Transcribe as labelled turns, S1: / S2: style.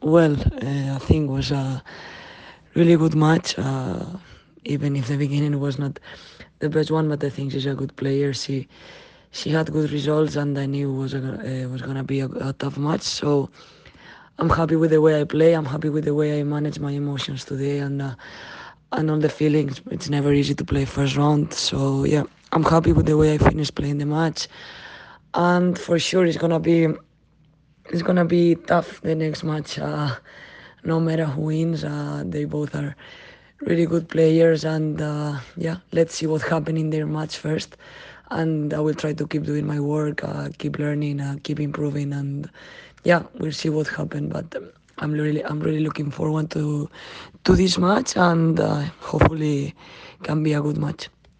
S1: Well, uh, I think it was a really good match. Uh, even if the beginning was not the best one, but I think she's a good player. She she had good results, and I knew it was a, uh, was gonna be a, a, tough match. So I'm happy with the way I play. I'm happy with the way I manage my emotions today, and uh, and all the feelings. It's never easy to play first round. So yeah, I'm happy with the way I finished playing the match, and for sure it's gonna be it's gonna be tough the next match. Uh, no matter who wins, uh, they both are really good players, and uh, yeah, let's see what happens in their match first. And I will try to keep doing my work, uh, keep learning, uh, keep improving, and yeah, we'll see what happens. But um, I'm really, I'm really looking forward to to this match, and uh, hopefully, can be a good match.